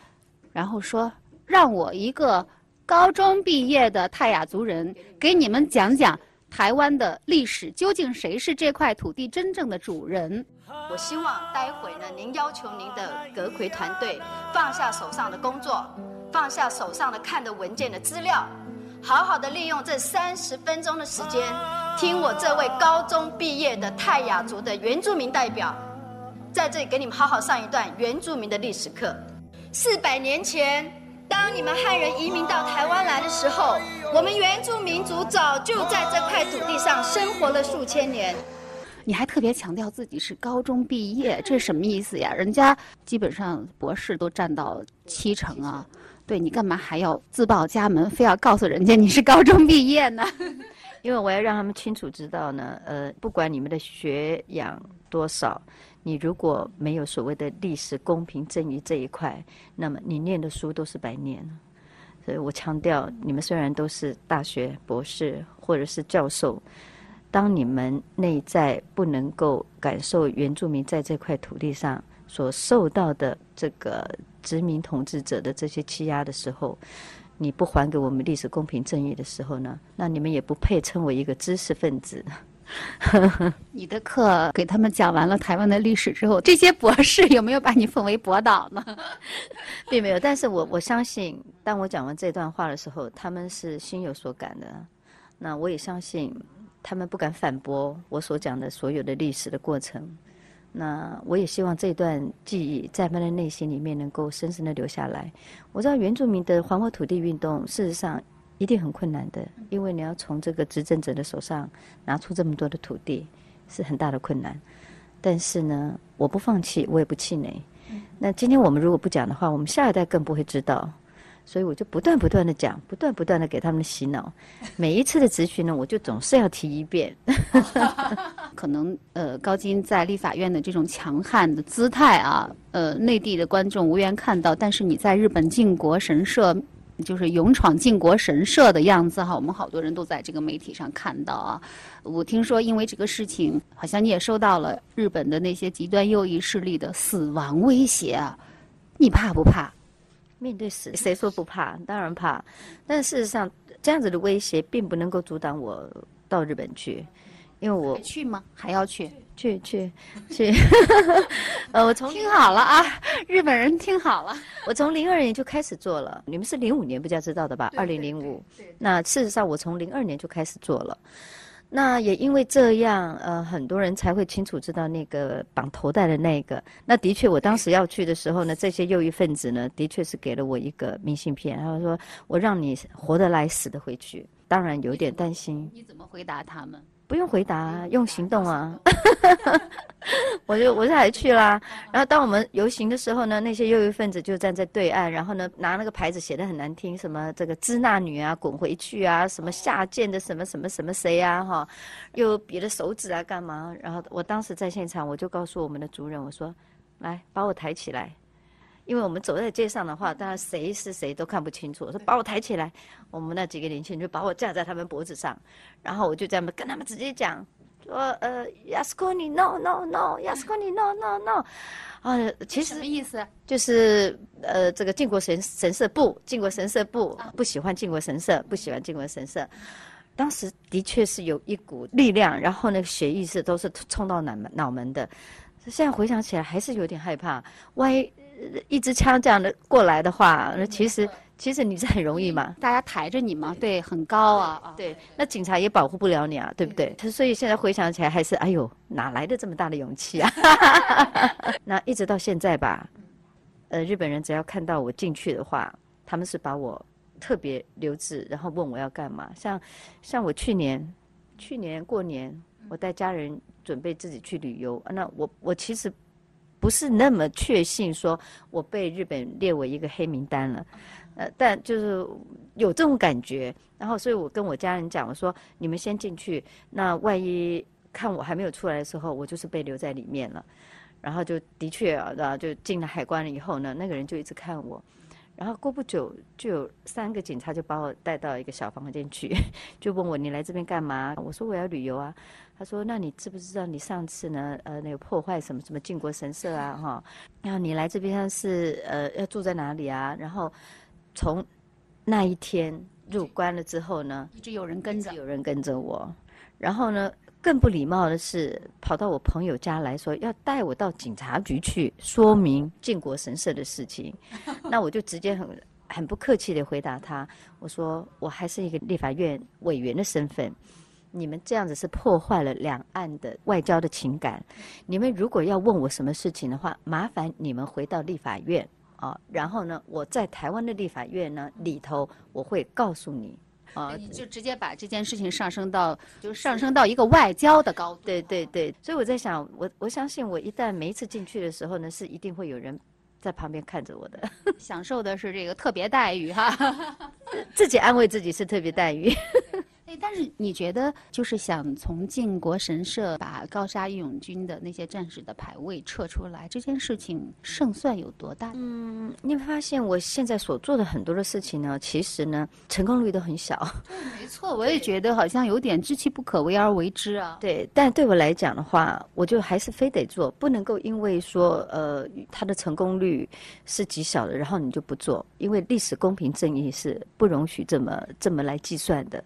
然后说让我一个。高中毕业的泰雅族人，给你们讲讲台湾的历史，究竟谁是这块土地真正的主人？我希望待会呢，您要求您的阁魁团队放下手上的工作，放下手上的看的文件的资料，好好的利用这三十分钟的时间，听我这位高中毕业的泰雅族的原住民代表，在这里给你们好好上一段原住民的历史课。四百年前。当你们汉人移民到台湾来的时候，我们原住民族早就在这块土地上生活了数千年。你还特别强调自己是高中毕业，这是什么意思呀？人家基本上博士都占到七成啊，对你干嘛还要自报家门，非要告诉人家你是高中毕业呢？因为我要让他们清楚知道呢，呃，不管你们的学养多少。你如果没有所谓的历史公平正义这一块，那么你念的书都是白念。所以我强调，你们虽然都是大学博士或者是教授，当你们内在不能够感受原住民在这块土地上所受到的这个殖民统治者的这些欺压的时候，你不还给我们历史公平正义的时候呢，那你们也不配称为一个知识分子。你的课给他们讲完了台湾的历史之后，这些博士有没有把你奉为博导呢？并没有，但是我我相信，当我讲完这段话的时候，他们是心有所感的。那我也相信，他们不敢反驳我所讲的所有的历史的过程。那我也希望这段记忆在他们的内心里面能够深深的留下来。我知道原住民的还我土地运动，事实上一定很困难的，因为你要从这个执政者的手上拿出这么多的土地，是很大的困难。但是呢，我不放弃，我也不气馁。那今天我们如果不讲的话，我们下一代更不会知道。所以我就不断不断的讲，不断不断的给他们洗脑。每一次的咨询呢，我就总是要提一遍。可能呃，高金在立法院的这种强悍的姿态啊，呃，内地的观众无缘看到。但是你在日本靖国神社，就是勇闯靖国神社的样子哈，我们好多人都在这个媒体上看到啊。我听说因为这个事情，好像你也收到了日本的那些极端右翼势力的死亡威胁啊，你怕不怕？面对死，谁说不怕？当然怕。但事实上，这样子的威胁并不能够阻挡我到日本去，因为我去吗？还要去？去去去。呃，我从听好了啊，日本人听好了。我从零二年就开始做了，你们是零五年比较知道的吧？二零零五。那事实上，我从零二年就开始做了。那也因为这样，呃，很多人才会清楚知道那个绑头带的那个。那的确，我当时要去的时候呢，这些右翼分子呢，的确是给了我一个明信片，他说：“我让你活得来，死得回去。”当然有点担心。你怎么回答他们？不用回答，用行动啊！我就我就还去啦。然后当我们游行的时候呢，那些右翼分子就站在对岸，然后呢拿那个牌子写的很难听，什么这个支那女啊滚回去啊，什么下贱的什么什么什么谁啊哈，又比了手指啊干嘛？然后我当时在现场，我就告诉我们的主任，我说：“来把我抬起来。”因为我们走在街上的话，当然谁是谁都看不清楚。我说把我抬起来，我们那几个年轻人就把我架在他们脖子上，然后我就这样跟他们直接讲说：呃，亚斯科尼，no no no，亚斯科尼，no no no。啊，其实什么意思？就是呃，这个靖国神神社不，靖国神社不，不喜欢靖国神社，不喜欢靖国神社。当时的确是有一股力量，然后那个血意识都是冲到脑门脑门的。现在回想起来还是有点害怕，万一。一支枪这样的过来的话，那其实其实你是很容易嘛，大家抬着你嘛，对，很高啊，对，那警察也保护不了你啊，对不对？所以现在回想起来，还是哎呦，哪来的这么大的勇气啊？那一直到现在吧，呃，日本人只要看到我进去的话，他们是把我特别留置，然后问我要干嘛。像像我去年去年过年，我带家人准备自己去旅游，那我我其实。不是那么确信，说我被日本列为一个黑名单了，呃，但就是有这种感觉。然后，所以我跟我家人讲，我说你们先进去，那万一看我还没有出来的时候，我就是被留在里面了。然后就的确啊，就进了海关了以后呢，那个人就一直看我。然后过不久，就有三个警察就把我带到一个小房间去，就问我你来这边干嘛？我说我要旅游啊。他说：“那你知不知道你上次呢？呃，那个破坏什么什么靖国神社啊？哈，然后你来这边是呃要住在哪里啊？然后从那一天入关了之后呢，一直有人跟着，有人跟着我。然后呢，更不礼貌的是跑到我朋友家来说要带我到警察局去说明靖国神社的事情。那我就直接很很不客气的回答他，我说我还是一个立法院委员的身份。”你们这样子是破坏了两岸的外交的情感。你们如果要问我什么事情的话，麻烦你们回到立法院啊，然后呢，我在台湾的立法院呢里头，我会告诉你啊，就直接把这件事情上升到，就上升到一个外交的高度。对对对，所以我在想，我我相信，我一旦每一次进去的时候呢，是一定会有人在旁边看着我的，享受的是这个特别待遇哈，自己安慰自己是特别待遇。哎，但是你觉得，就是想从靖国神社把高沙义勇军的那些战士的牌位撤出来，这件事情胜算有多大？嗯，你会发现我现在所做的很多的事情呢，其实呢，成功率都很小。没错，我也觉得好像有点知其不可为而为之啊。对，但对我来讲的话，我就还是非得做，不能够因为说呃它的成功率是极小的，然后你就不做，因为历史公平正义是不容许这么这么来计算的。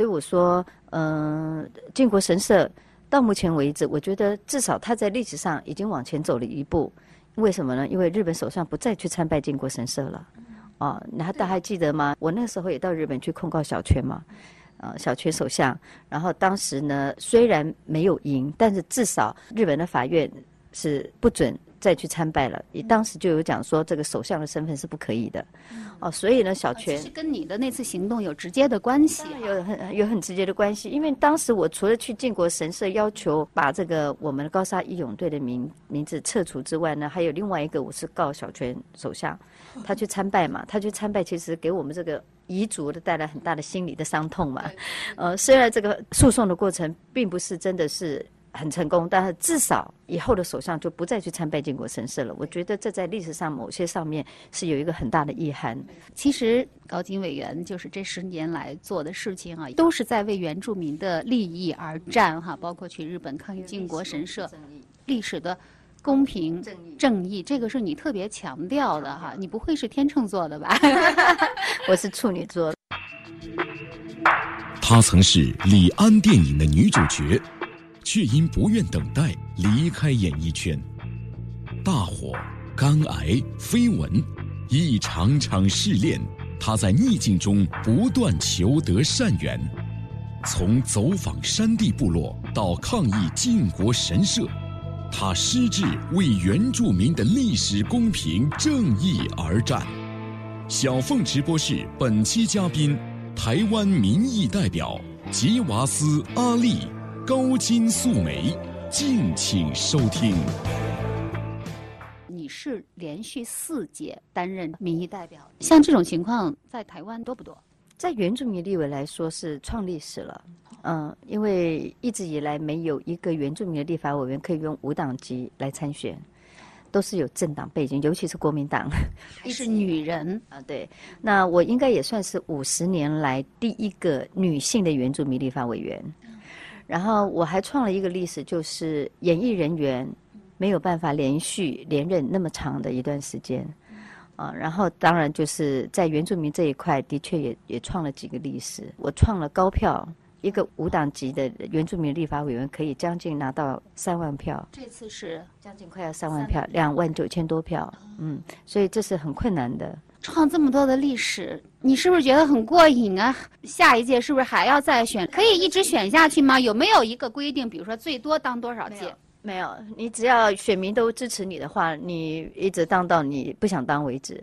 所以我说，嗯、靖国神社到目前为止，我觉得至少它在历史上已经往前走了一步。为什么呢？因为日本首相不再去参拜靖国神社了。哦，那大家还记得吗？我那时候也到日本去控告小泉嘛，呃，小泉首相。然后当时呢，虽然没有赢，但是至少日本的法院是不准再去参拜了。你当时就有讲说，这个首相的身份是不可以的。哦，所以呢，小泉是跟你的那次行动有直接的关系。有很有很直接的关系，因为当时我除了去靖国神社要求把这个我们的高沙义勇队的名名字撤除之外呢，还有另外一个我是告小泉首相，他去参拜嘛，他去参拜其实给我们这个彝族的带来很大的心理的伤痛嘛。呃，虽然这个诉讼的过程并不是真的是。很成功，但是至少以后的首相就不再去参拜靖国神社了。我觉得这在历史上某些上面是有一个很大的遗憾。其实高金委员就是这十年来做的事情啊，都是在为原住民的利益而战哈，包括去日本抗议靖国神社，历史的公平正义，这个是你特别强调的哈。你不会是天秤座的吧？我是处女座。她曾是李安电影的女主角。却因不愿等待离开演艺圈，大火、肝癌、绯闻，一场场试炼，他在逆境中不断求得善缘。从走访山地部落到抗议靖国神社，他矢志为原住民的历史公平正义而战。小凤直播室本期嘉宾，台湾民意代表吉瓦斯阿利。高金素梅，敬请收听。你是连续四届担任民意代表，像这种情况在台湾多不多？在原住民立委来说是创历史了，嗯，因为一直以来没有一个原住民的立法委员可以用无党籍来参选，都是有政党背景，尤其是国民党。还是女人啊，对，那我应该也算是五十年来第一个女性的原住民立法委员。然后我还创了一个历史，就是演艺人员没有办法连续连任那么长的一段时间，啊，然后当然就是在原住民这一块，的确也也创了几个历史。我创了高票，一个无党籍的原住民立法委员可以将近拿到三万票，这次是将近快要三万票，两万九千多票，嗯，所以这是很困难的。创这么多的历史，你是不是觉得很过瘾啊？下一届是不是还要再选？可以一直选下去吗？有没有一个规定？比如说最多当多少届？没有，你只要选民都支持你的话，你一直当到你不想当为止。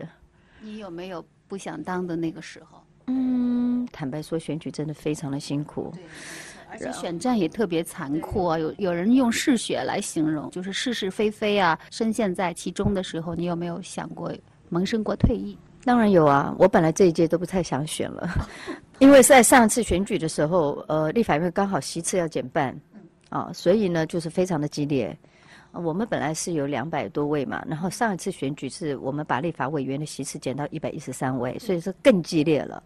你有没有不想当的那个时候？嗯，坦白说，选举真的非常的辛苦，而且选战也特别残酷啊。有有人用嗜血来形容，就是是是非非啊。深陷在其中的时候，你有没有想过萌生过退役？当然有啊，我本来这一届都不太想选了，因为在上一次选举的时候，呃，立法院刚好席次要减半，啊，所以呢就是非常的激烈。我们本来是有两百多位嘛，然后上一次选举是我们把立法委员的席次减到一百一十三位，所以说更激烈了。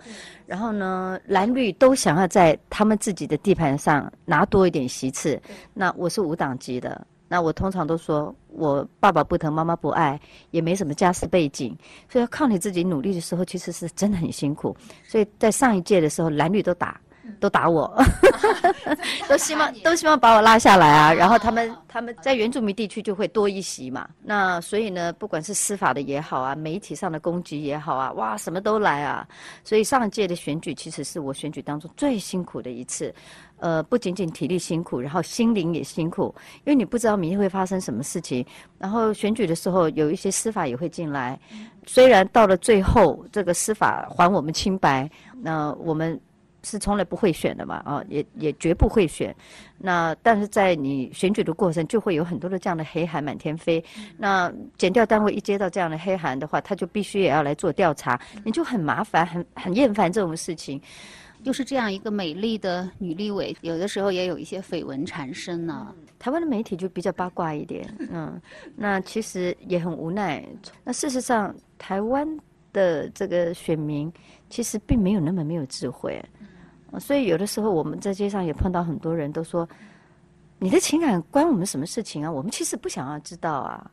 然后呢，蓝绿都想要在他们自己的地盘上拿多一点席次，那我是无党籍的。那我通常都说，我爸爸不疼，妈妈不爱，也没什么家世背景，所以要靠你自己努力的时候，其实是真的很辛苦。所以在上一届的时候，蓝绿都打，都打我，都希望都希望把我拉下来啊。然后他们他们在原住民地区就会多一席嘛。那所以呢，不管是司法的也好啊，媒体上的攻击也好啊，哇，什么都来啊。所以上一届的选举其实是我选举当中最辛苦的一次。呃，不仅仅体力辛苦，然后心灵也辛苦，因为你不知道明天会发生什么事情。然后选举的时候，有一些司法也会进来。虽然到了最后，这个司法还我们清白，那我们是从来不会选的嘛，啊，也也绝不会选。那但是在你选举的过程，就会有很多的这样的黑函满天飞。那检调单位一接到这样的黑函的话，他就必须也要来做调查，你就很麻烦，很很厌烦这种事情。就是这样一个美丽的女立委，有的时候也有一些绯闻缠身呢。台湾的媒体就比较八卦一点，嗯，那其实也很无奈。那事实上，台湾的这个选民其实并没有那么没有智慧，所以有的时候我们在街上也碰到很多人都说：“你的情感关我们什么事情啊？我们其实不想要知道啊，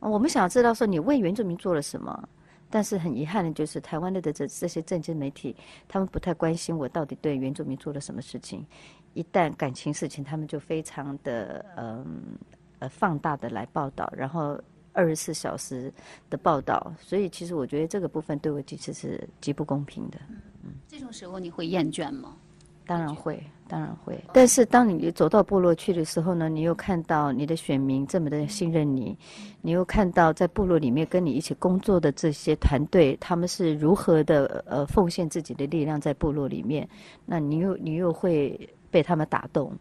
我们想要知道说你为原住民做了什么。”但是很遗憾的就是，台湾的这这些政治媒体，他们不太关心我到底对原住民做了什么事情。一旦感情事情，他们就非常的嗯呃放大的来报道，然后二十四小时的报道。所以其实我觉得这个部分对我其实是极不公平的。这种时候你会厌倦吗？当然会，当然会。但是当你走到部落去的时候呢，你又看到你的选民这么的信任你，你又看到在部落里面跟你一起工作的这些团队，他们是如何的呃奉献自己的力量在部落里面，那你又你又会被他们打动。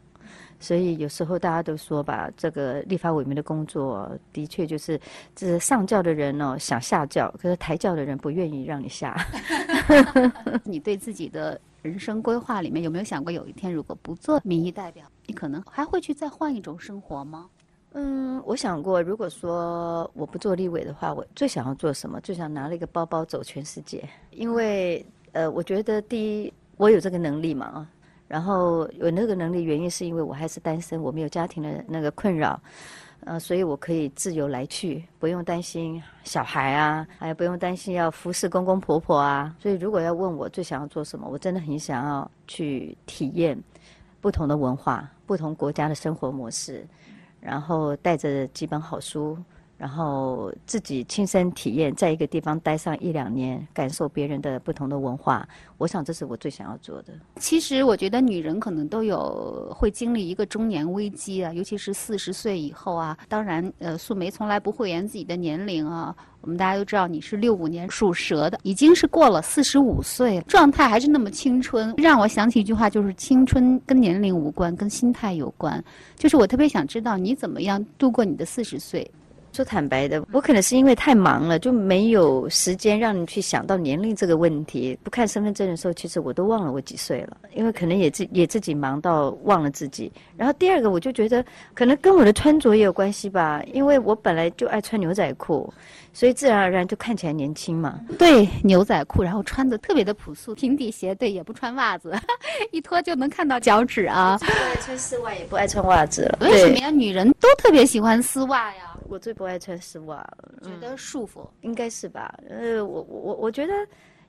所以有时候大家都说吧，这个立法委员的工作的确就是，这上教的人哦想下教，可是抬教的人不愿意让你下。你对自己的人生规划里面有没有想过，有一天如果不做民意代表，你可能还会去再换一种生活吗？嗯，我想过，如果说我不做立委的话，我最想要做什么？最想拿了一个包包走全世界，因为呃，我觉得第一，我有这个能力嘛啊，然后有那个能力原因是因为我还是单身，我没有家庭的那个困扰，呃，所以我可以自由来去，不用担心小孩啊，还有不用担心要服侍公公婆婆啊。所以如果要问我最想要做什么，我真的很想要去体验不同的文化、不同国家的生活模式。然后带着几本好书，然后自己亲身体验，在一个地方待上一两年，感受别人的不同的文化。我想这是我最想要做的。其实我觉得女人可能都有会经历一个中年危机啊，尤其是四十岁以后啊。当然，呃，素梅从来不讳言自己的年龄啊。我们大家都知道你是六五年属蛇的，已经是过了四十五岁，状态还是那么青春，让我想起一句话，就是青春跟年龄无关，跟心态有关。就是我特别想知道你怎么样度过你的四十岁。说坦白的，我可能是因为太忙了，就没有时间让你去想到年龄这个问题。不看身份证的时候，其实我都忘了我几岁了，因为可能也自也自己忙到忘了自己。然后第二个，我就觉得可能跟我的穿着也有关系吧，因为我本来就爱穿牛仔裤，所以自然而然就看起来年轻嘛。对，牛仔裤，然后穿的特别的朴素，平底鞋，对，也不穿袜子，一脱就能看到脚趾啊。不爱穿丝袜，也不爱穿袜子了。为什么呀？女人都特别喜欢丝袜呀。我最不爱穿丝袜，觉得束缚，应该是吧？呃，我我我觉得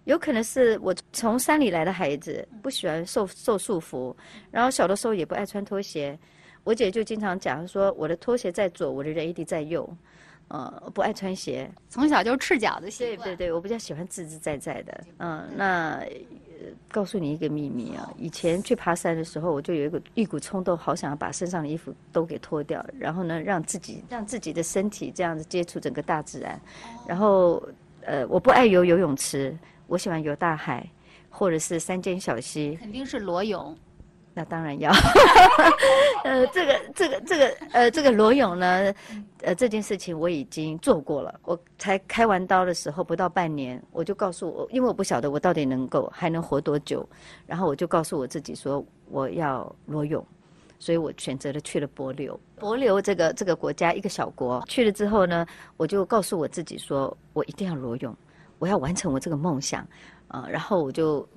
有可能是我从山里来的孩子，不喜欢受受束缚，然后小的时候也不爱穿拖鞋。我姐就经常讲说，我的拖鞋在左，我的人一定在右。呃，不爱穿鞋，从小就赤脚的习惯。对对对，我比较喜欢自自在在的。嗯，那。告诉你一个秘密啊！以前去爬山的时候，我就有一个一股冲动，好想要把身上的衣服都给脱掉，然后呢，让自己让自己的身体这样子接触整个大自然。然后，呃，我不爱游游泳池，我喜欢游大海，或者是山间小溪。肯定是裸泳。那当然要，呃，这个这个这个呃，这个裸泳呢，呃，这件事情我已经做过了。我才开完刀的时候不到半年，我就告诉我，因为我不晓得我到底能够还能活多久，然后我就告诉我自己说我要裸泳，所以我选择了去了帛琉。帛琉这个这个国家一个小国，去了之后呢，我就告诉我自己说我一定要裸泳，我要完成我这个梦想，啊，然后我就。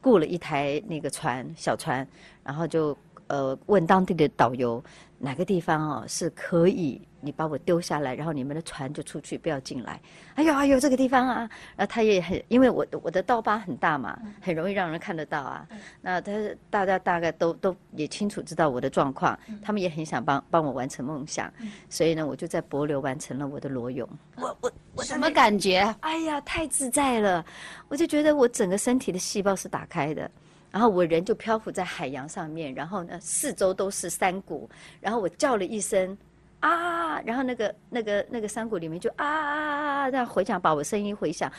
雇了一台那个船，小船，然后就呃问当地的导游哪个地方哦是可以你把我丢下来，然后你们的船就出去，不要进来。哎呦哎呦，这个地方啊，然后他也很，因为我我的刀疤很大嘛，很容易让人看得到啊。那他大家大概都都也清楚知道我的状况，他们也很想帮帮我完成梦想，所以呢，我就在柏流完成了我的裸泳。我我我什么感觉？哎呀，太自在了！我就觉得我整个身体的细胞是打开的，然后我人就漂浮在海洋上面，然后呢，四周都是山谷，然后我叫了一声。啊，然后那个那个那个山谷里面就啊啊啊啊，这样回响，把我声音回响，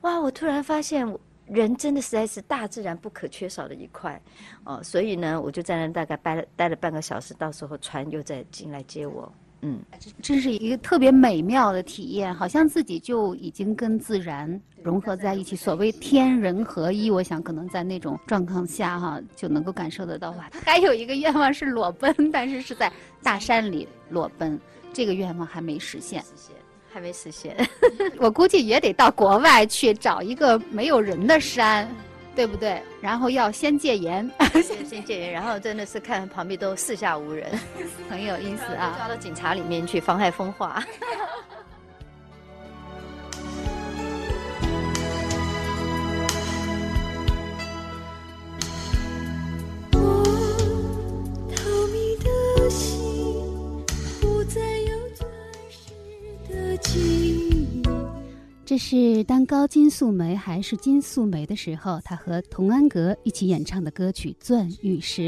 哇！我突然发现，人真的实在是大自然不可缺少的一块，哦，所以呢，我就在那大概待了待了半个小时，到时候船又再进来接我。嗯，这是一个特别美妙的体验，好像自己就已经跟自然融合在一起。所谓天人合一，我想可能在那种状况下哈，就能够感受得到吧。还有一个愿望是裸奔，但是是在大山里裸奔，这个愿望还没实现，还没实现。我估计也得到国外去找一个没有人的山。对不对？然后要先戒严，先戒严，然后真的是看旁边都四下无人，很有意思啊！抓到警察里面去妨害风化。这是当高金素梅还是金素梅的时候，她和童安格一起演唱的歌曲《钻玉石》。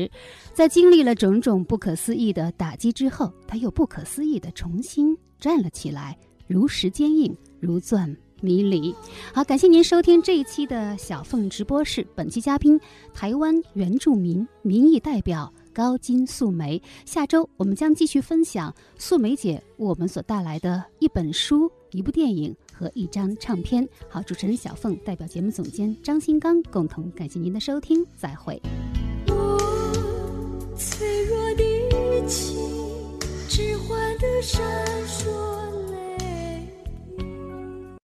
在经历了种种不可思议的打击之后，她又不可思议地重新站了起来，如石坚硬，如钻迷离。好，感谢您收听这一期的小凤直播室。本期嘉宾，台湾原住民民意代表高金素梅。下周我们将继续分享素梅姐为我们所带来的一本书、一部电影。和一张唱片。好，主持人小凤代表节目总监张新刚共同感谢您的收听，再会。我脆弱的心，只换得山。